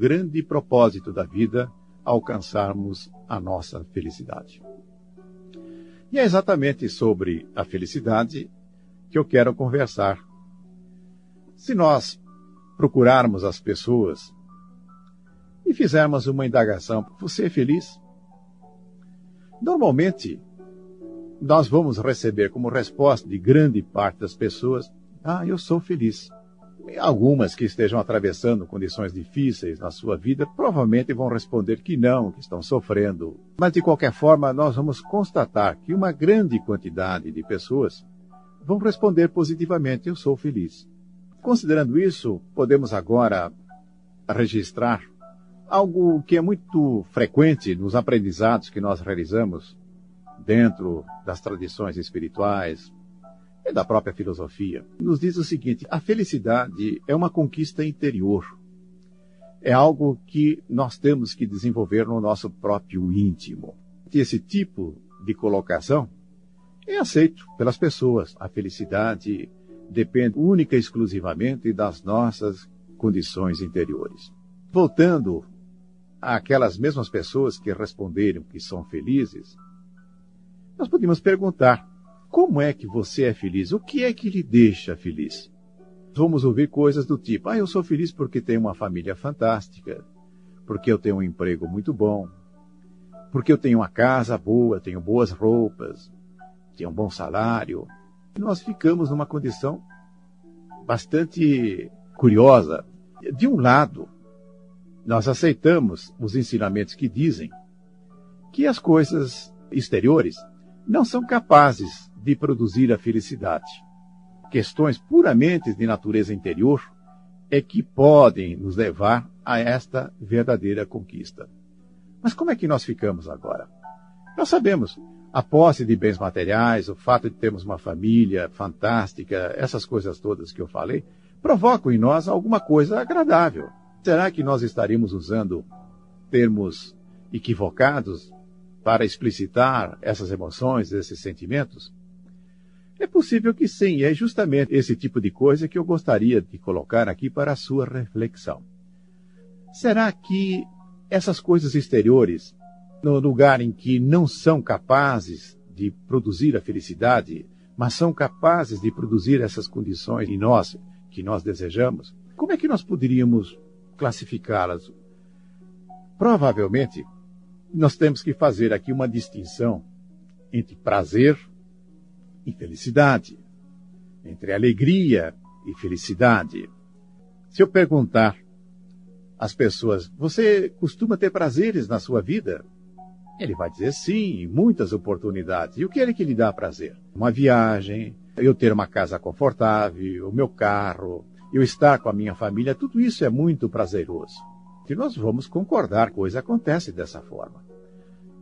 grande propósito da vida alcançarmos a nossa felicidade. E é exatamente sobre a felicidade que eu quero conversar. Se nós procurarmos as pessoas e fizermos uma indagação, você é feliz? Normalmente, nós vamos receber como resposta de grande parte das pessoas: Ah, eu sou feliz. Algumas que estejam atravessando condições difíceis na sua vida provavelmente vão responder que não, que estão sofrendo. Mas, de qualquer forma, nós vamos constatar que uma grande quantidade de pessoas vão responder positivamente: Eu sou feliz. Considerando isso, podemos agora registrar algo que é muito frequente nos aprendizados que nós realizamos dentro das tradições espirituais e da própria filosofia. Nos diz o seguinte: a felicidade é uma conquista interior. É algo que nós temos que desenvolver no nosso próprio íntimo. Esse tipo de colocação é aceito pelas pessoas. A felicidade depende única e exclusivamente das nossas condições interiores. Voltando àquelas mesmas pessoas que responderam que são felizes, nós podemos perguntar: como é que você é feliz? O que é que lhe deixa feliz? Vamos ouvir coisas do tipo: ah, eu sou feliz porque tenho uma família fantástica, porque eu tenho um emprego muito bom, porque eu tenho uma casa boa, tenho boas roupas, tenho um bom salário. Nós ficamos numa condição bastante curiosa. De um lado, nós aceitamos os ensinamentos que dizem que as coisas exteriores não são capazes de produzir a felicidade. Questões puramente de natureza interior é que podem nos levar a esta verdadeira conquista. Mas como é que nós ficamos agora? Nós sabemos, a posse de bens materiais, o fato de termos uma família fantástica, essas coisas todas que eu falei, provocam em nós alguma coisa agradável. Será que nós estaríamos usando termos equivocados para explicitar essas emoções, esses sentimentos? É possível que sim, é justamente esse tipo de coisa que eu gostaria de colocar aqui para a sua reflexão. Será que essas coisas exteriores, no lugar em que não são capazes de produzir a felicidade, mas são capazes de produzir essas condições em nós que nós desejamos, como é que nós poderíamos classificá-las. Provavelmente, nós temos que fazer aqui uma distinção entre prazer e felicidade, entre alegria e felicidade. Se eu perguntar às pessoas, você costuma ter prazeres na sua vida? Ele vai dizer sim, muitas oportunidades. E o que é que lhe dá prazer? Uma viagem, eu ter uma casa confortável, o meu carro, eu estar com a minha família, tudo isso é muito prazeroso. E nós vamos concordar, coisa acontece dessa forma.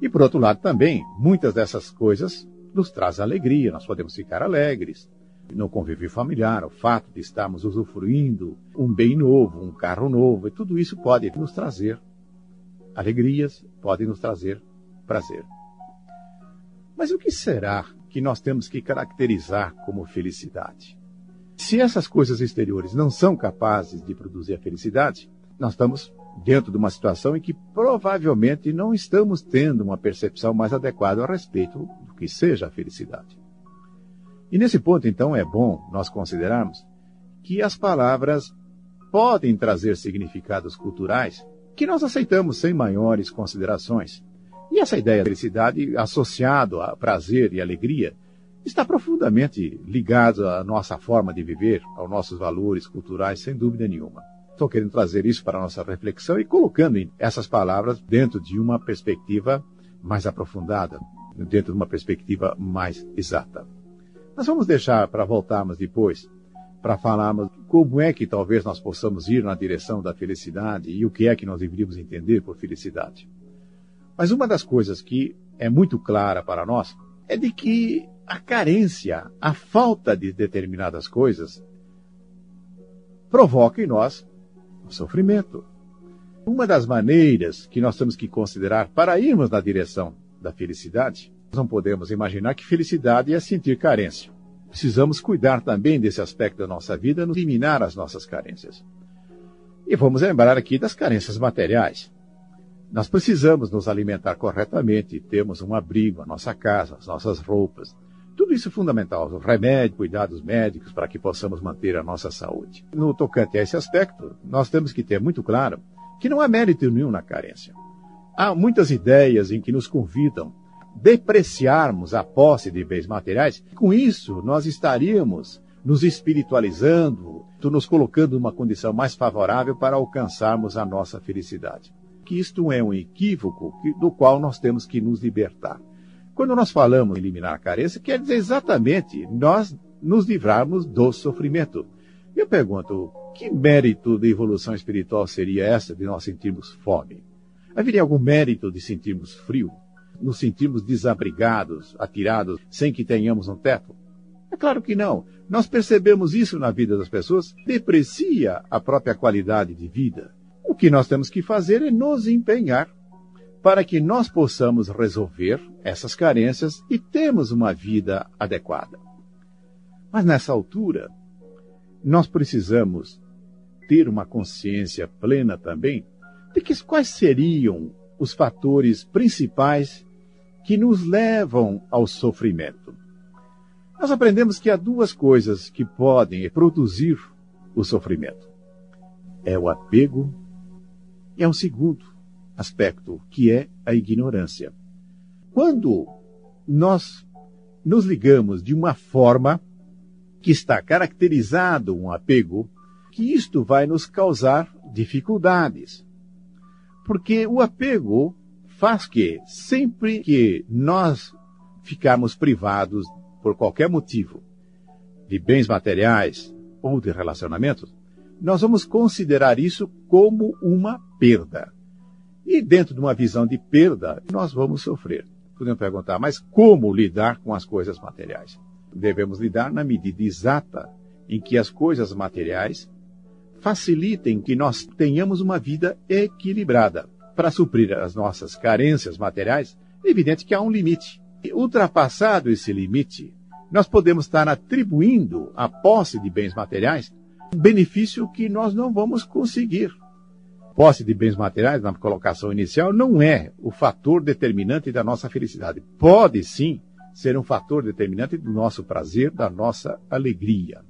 E por outro lado também, muitas dessas coisas nos traz alegria, nós podemos ficar alegres. No convívio familiar, o fato de estarmos usufruindo um bem novo, um carro novo, e tudo isso pode nos trazer alegrias, pode nos trazer prazer. Mas o que será que nós temos que caracterizar como felicidade? Se essas coisas exteriores não são capazes de produzir a felicidade, nós estamos dentro de uma situação em que provavelmente não estamos tendo uma percepção mais adequada a respeito do que seja a felicidade. E nesse ponto, então, é bom nós considerarmos que as palavras podem trazer significados culturais que nós aceitamos sem maiores considerações. E essa ideia de felicidade associado a prazer e alegria está profundamente ligado à nossa forma de viver, aos nossos valores culturais, sem dúvida nenhuma. Estou querendo trazer isso para a nossa reflexão e colocando essas palavras dentro de uma perspectiva mais aprofundada, dentro de uma perspectiva mais exata. Nós vamos deixar para voltarmos depois para falarmos como é que talvez nós possamos ir na direção da felicidade e o que é que nós deveríamos entender por felicidade. Mas uma das coisas que é muito clara para nós é de que a carência, a falta de determinadas coisas, provoca em nós o sofrimento. Uma das maneiras que nós temos que considerar para irmos na direção da felicidade, nós não podemos imaginar que felicidade é sentir carência. Precisamos cuidar também desse aspecto da nossa vida, eliminar as nossas carências. E vamos lembrar aqui das carências materiais. Nós precisamos nos alimentar corretamente, temos um abrigo, a nossa casa, as nossas roupas. Isso é fundamental. Remédio, cuidados médicos para que possamos manter a nossa saúde. No tocante a esse aspecto, nós temos que ter muito claro que não há mérito nenhum na carência. Há muitas ideias em que nos convidam a depreciarmos a posse de bens materiais. Com isso, nós estaríamos nos espiritualizando, nos colocando numa condição mais favorável para alcançarmos a nossa felicidade. Que isto é um equívoco do qual nós temos que nos libertar. Quando nós falamos em eliminar a carência, quer dizer exatamente nós nos livrarmos do sofrimento. Eu pergunto, que mérito de evolução espiritual seria essa de nós sentirmos fome? Haveria algum mérito de sentirmos frio? Nos sentirmos desabrigados, atirados, sem que tenhamos um teto? É claro que não. Nós percebemos isso na vida das pessoas, deprecia a própria qualidade de vida. O que nós temos que fazer é nos empenhar para que nós possamos resolver essas carências e termos uma vida adequada. Mas nessa altura, nós precisamos ter uma consciência plena também de que quais seriam os fatores principais que nos levam ao sofrimento. Nós aprendemos que há duas coisas que podem produzir o sofrimento: é o apego e é o segundo aspecto, que é a ignorância. Quando nós nos ligamos de uma forma que está caracterizado um apego, que isto vai nos causar dificuldades. Porque o apego faz que, sempre que nós ficarmos privados por qualquer motivo, de bens materiais ou de relacionamentos, nós vamos considerar isso como uma perda. E dentro de uma visão de perda, nós vamos sofrer. Podemos perguntar, mas como lidar com as coisas materiais? Devemos lidar na medida exata em que as coisas materiais facilitem que nós tenhamos uma vida equilibrada. Para suprir as nossas carências materiais, é evidente que há um limite. E, ultrapassado esse limite, nós podemos estar atribuindo à posse de bens materiais um benefício que nós não vamos conseguir. Posse de bens materiais, na colocação inicial, não é o fator determinante da nossa felicidade. Pode sim ser um fator determinante do nosso prazer, da nossa alegria.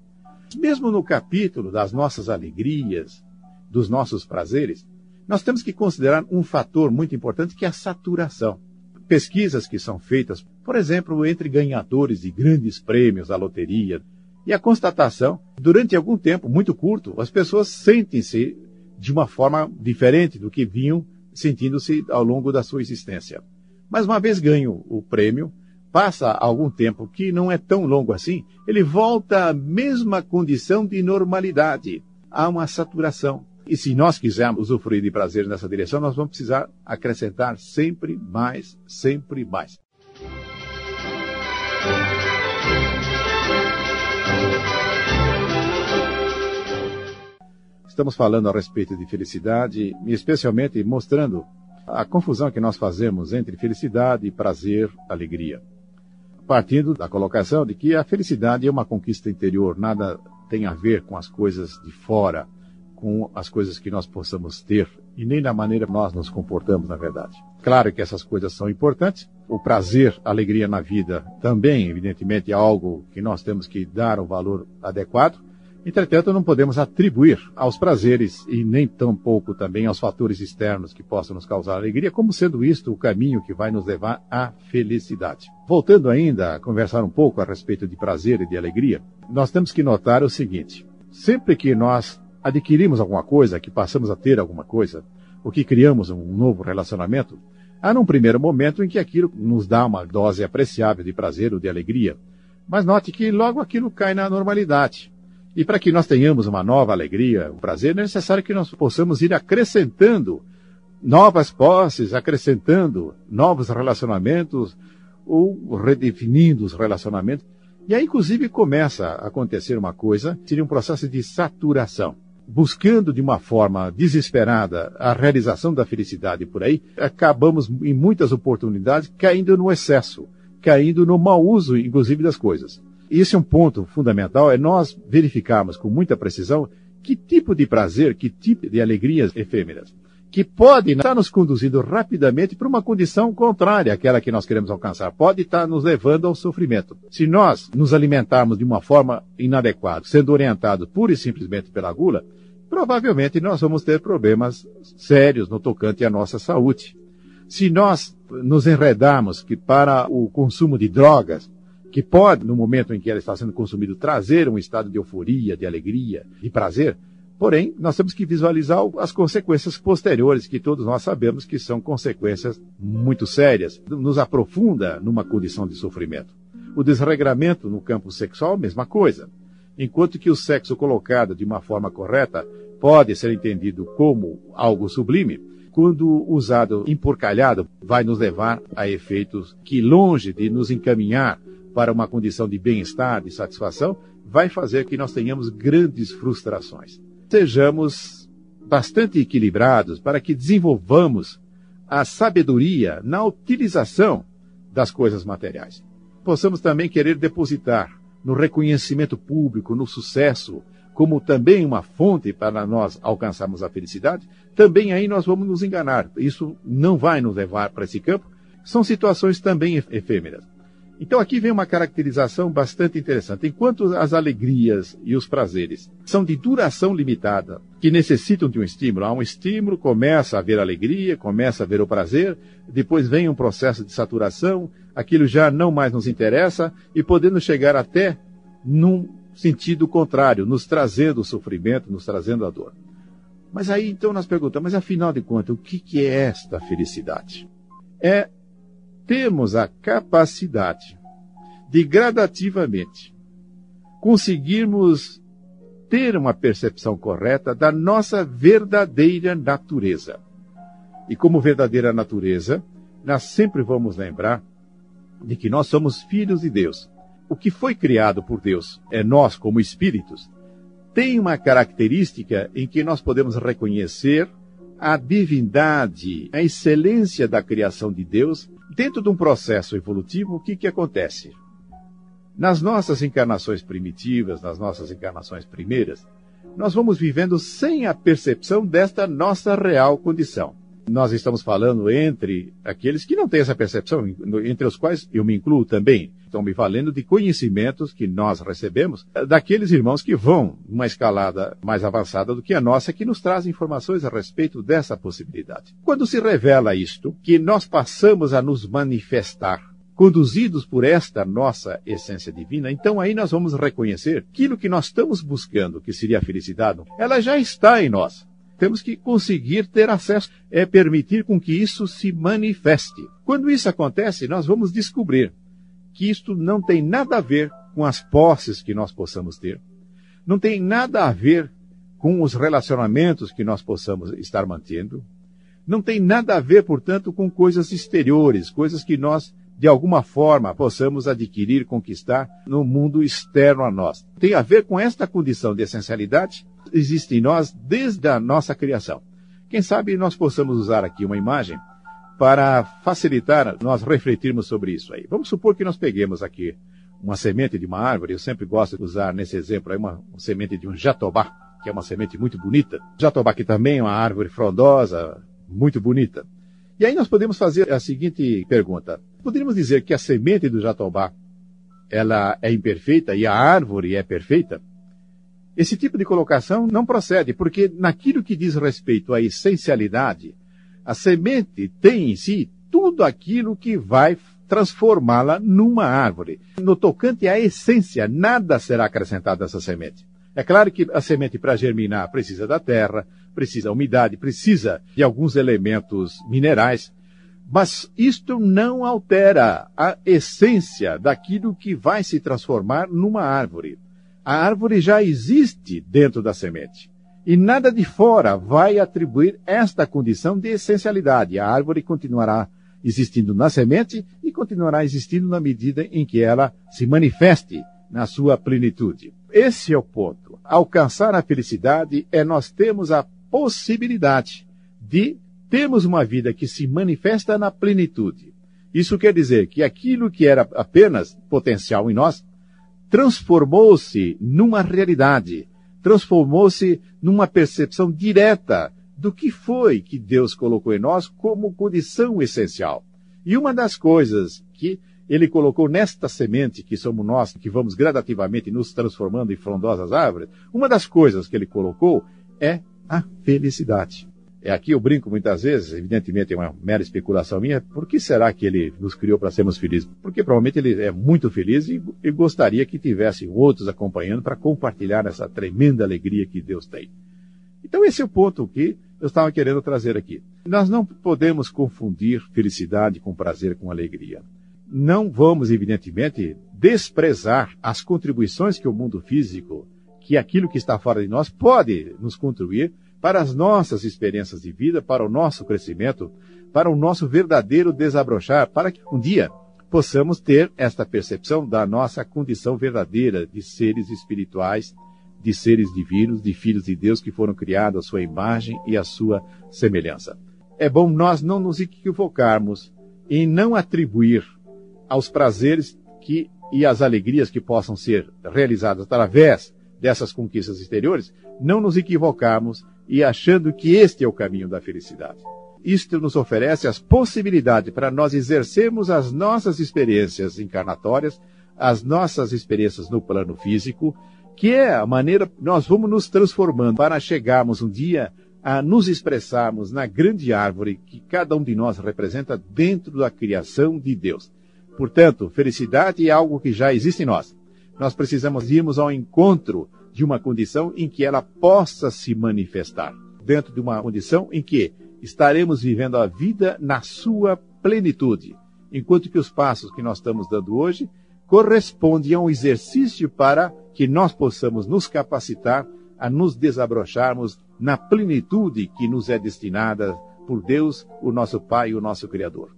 Mesmo no capítulo das nossas alegrias, dos nossos prazeres, nós temos que considerar um fator muito importante que é a saturação pesquisas que são feitas, por exemplo, entre ganhadores de grandes prêmios da loteria, e a constatação, durante algum tempo muito curto, as pessoas sentem-se de uma forma diferente do que vinham sentindo-se ao longo da sua existência. Mas uma vez ganho o prêmio, passa algum tempo que não é tão longo assim, ele volta à mesma condição de normalidade. Há uma saturação. E se nós quisermos usufruir de prazer nessa direção, nós vamos precisar acrescentar sempre mais, sempre mais. Estamos falando a respeito de felicidade, e especialmente mostrando a confusão que nós fazemos entre felicidade, prazer, alegria. Partindo da colocação de que a felicidade é uma conquista interior, nada tem a ver com as coisas de fora com as coisas que nós possamos ter e nem na maneira que nós nos comportamos, na verdade. Claro que essas coisas são importantes. O prazer, a alegria na vida também, evidentemente, é algo que nós temos que dar o valor adequado. Entretanto, não podemos atribuir aos prazeres e nem tampouco também aos fatores externos que possam nos causar alegria, como sendo isto o caminho que vai nos levar à felicidade. Voltando ainda a conversar um pouco a respeito de prazer e de alegria, nós temos que notar o seguinte: sempre que nós adquirimos alguma coisa, que passamos a ter alguma coisa, ou que criamos um novo relacionamento, há num primeiro momento em que aquilo nos dá uma dose apreciável de prazer ou de alegria. Mas note que logo aquilo cai na normalidade. E para que nós tenhamos uma nova alegria, um prazer, é necessário que nós possamos ir acrescentando novas posses, acrescentando novos relacionamentos ou redefinindo os relacionamentos. E aí, inclusive, começa a acontecer uma coisa, seria um processo de saturação buscando de uma forma desesperada a realização da felicidade por aí, acabamos em muitas oportunidades caindo no excesso, caindo no mau uso, inclusive, das coisas. Esse é um ponto fundamental, é nós verificarmos com muita precisão que tipo de prazer, que tipo de alegrias efêmeras, que pode estar nos conduzindo rapidamente para uma condição contrária àquela que nós queremos alcançar, pode estar nos levando ao sofrimento. Se nós nos alimentarmos de uma forma inadequada, sendo orientados pura e simplesmente pela gula, provavelmente nós vamos ter problemas sérios no tocante à nossa saúde. Se nós nos enredarmos que para o consumo de drogas, que pode, no momento em que ela está sendo consumida, trazer um estado de euforia, de alegria, de prazer, porém, nós temos que visualizar as consequências posteriores, que todos nós sabemos que são consequências muito sérias, nos aprofunda numa condição de sofrimento. O desregramento no campo sexual, mesma coisa. Enquanto que o sexo colocado de uma forma correta pode ser entendido como algo sublime, quando usado emporcalhado, vai nos levar a efeitos que, longe de nos encaminhar para uma condição de bem-estar, de satisfação, vai fazer que nós tenhamos grandes frustrações. Sejamos bastante equilibrados para que desenvolvamos a sabedoria na utilização das coisas materiais. Possamos também querer depositar no reconhecimento público, no sucesso, como também uma fonte para nós alcançarmos a felicidade, também aí nós vamos nos enganar. Isso não vai nos levar para esse campo. São situações também efêmeras. Então aqui vem uma caracterização bastante interessante. Enquanto as alegrias e os prazeres são de duração limitada, que necessitam de um estímulo, há um estímulo, começa a haver alegria, começa a haver o prazer, depois vem um processo de saturação, aquilo já não mais nos interessa e podendo chegar até num sentido contrário, nos trazendo o sofrimento, nos trazendo a dor. Mas aí então nós perguntamos, mas afinal de contas, o que, que é esta felicidade? É temos a capacidade de gradativamente conseguirmos ter uma percepção correta da nossa verdadeira natureza. E como verdadeira natureza, nós sempre vamos lembrar de que nós somos filhos de Deus. O que foi criado por Deus é nós como espíritos. Tem uma característica em que nós podemos reconhecer a divindade, a excelência da criação de Deus Dentro de um processo evolutivo, o que, que acontece? Nas nossas encarnações primitivas, nas nossas encarnações primeiras, nós vamos vivendo sem a percepção desta nossa real condição. Nós estamos falando entre aqueles que não têm essa percepção, entre os quais eu me incluo também. Estão me valendo de conhecimentos que nós recebemos daqueles irmãos que vão numa escalada mais avançada do que a nossa, que nos trazem informações a respeito dessa possibilidade. Quando se revela isto, que nós passamos a nos manifestar conduzidos por esta nossa essência divina, então aí nós vamos reconhecer aquilo que nós estamos buscando, que seria a felicidade, ela já está em nós. Temos que conseguir ter acesso, é permitir com que isso se manifeste. Quando isso acontece, nós vamos descobrir que isto não tem nada a ver com as posses que nós possamos ter, não tem nada a ver com os relacionamentos que nós possamos estar mantendo, não tem nada a ver, portanto, com coisas exteriores, coisas que nós, de alguma forma, possamos adquirir, conquistar no mundo externo a nós. Tem a ver com esta condição de essencialidade existe em nós desde a nossa criação. Quem sabe nós possamos usar aqui uma imagem para facilitar nós refletirmos sobre isso aí. Vamos supor que nós peguemos aqui uma semente de uma árvore, eu sempre gosto de usar nesse exemplo aí uma, uma semente de um jatobá, que é uma semente muito bonita. Jatobá que também é uma árvore frondosa, muito bonita. E aí nós podemos fazer a seguinte pergunta. Poderíamos dizer que a semente do jatobá ela é imperfeita e a árvore é perfeita? Esse tipo de colocação não procede, porque naquilo que diz respeito à essencialidade, a semente tem em si tudo aquilo que vai transformá-la numa árvore. No tocante à essência, nada será acrescentado a essa semente. É claro que a semente, para germinar, precisa da terra, precisa da umidade, precisa de alguns elementos minerais, mas isto não altera a essência daquilo que vai se transformar numa árvore. A árvore já existe dentro da semente. E nada de fora vai atribuir esta condição de essencialidade. A árvore continuará existindo na semente e continuará existindo na medida em que ela se manifeste na sua plenitude. Esse é o ponto. Alcançar a felicidade é nós termos a possibilidade de termos uma vida que se manifesta na plenitude. Isso quer dizer que aquilo que era apenas potencial em nós transformou-se numa realidade, transformou-se numa percepção direta do que foi que Deus colocou em nós como condição essencial. E uma das coisas que ele colocou nesta semente que somos nós, que vamos gradativamente nos transformando em frondosas árvores, uma das coisas que ele colocou é a felicidade. É aqui eu brinco muitas vezes, evidentemente é uma mera especulação minha, por que será que ele nos criou para sermos felizes? Porque provavelmente ele é muito feliz e, e gostaria que tivessem outros acompanhando para compartilhar essa tremenda alegria que Deus tem. Então esse é o ponto que eu estava querendo trazer aqui. Nós não podemos confundir felicidade com prazer com alegria. Não vamos, evidentemente, desprezar as contribuições que o mundo físico, que aquilo que está fora de nós, pode nos contribuir para as nossas experiências de vida, para o nosso crescimento, para o nosso verdadeiro desabrochar, para que um dia possamos ter esta percepção da nossa condição verdadeira de seres espirituais, de seres divinos, de filhos de Deus que foram criados à sua imagem e à sua semelhança. É bom nós não nos equivocarmos em não atribuir aos prazeres que e às alegrias que possam ser realizadas através dessas conquistas exteriores, não nos equivocarmos e achando que este é o caminho da felicidade. Isto nos oferece as possibilidades para nós exercermos as nossas experiências encarnatórias, as nossas experiências no plano físico, que é a maneira nós vamos nos transformando para chegarmos um dia a nos expressarmos na grande árvore que cada um de nós representa dentro da criação de Deus. Portanto, felicidade é algo que já existe em nós. Nós precisamos irmos ao encontro de uma condição em que ela possa se manifestar, dentro de uma condição em que estaremos vivendo a vida na sua plenitude, enquanto que os passos que nós estamos dando hoje correspondem a um exercício para que nós possamos nos capacitar a nos desabrocharmos na plenitude que nos é destinada por Deus, o nosso Pai e o nosso Criador.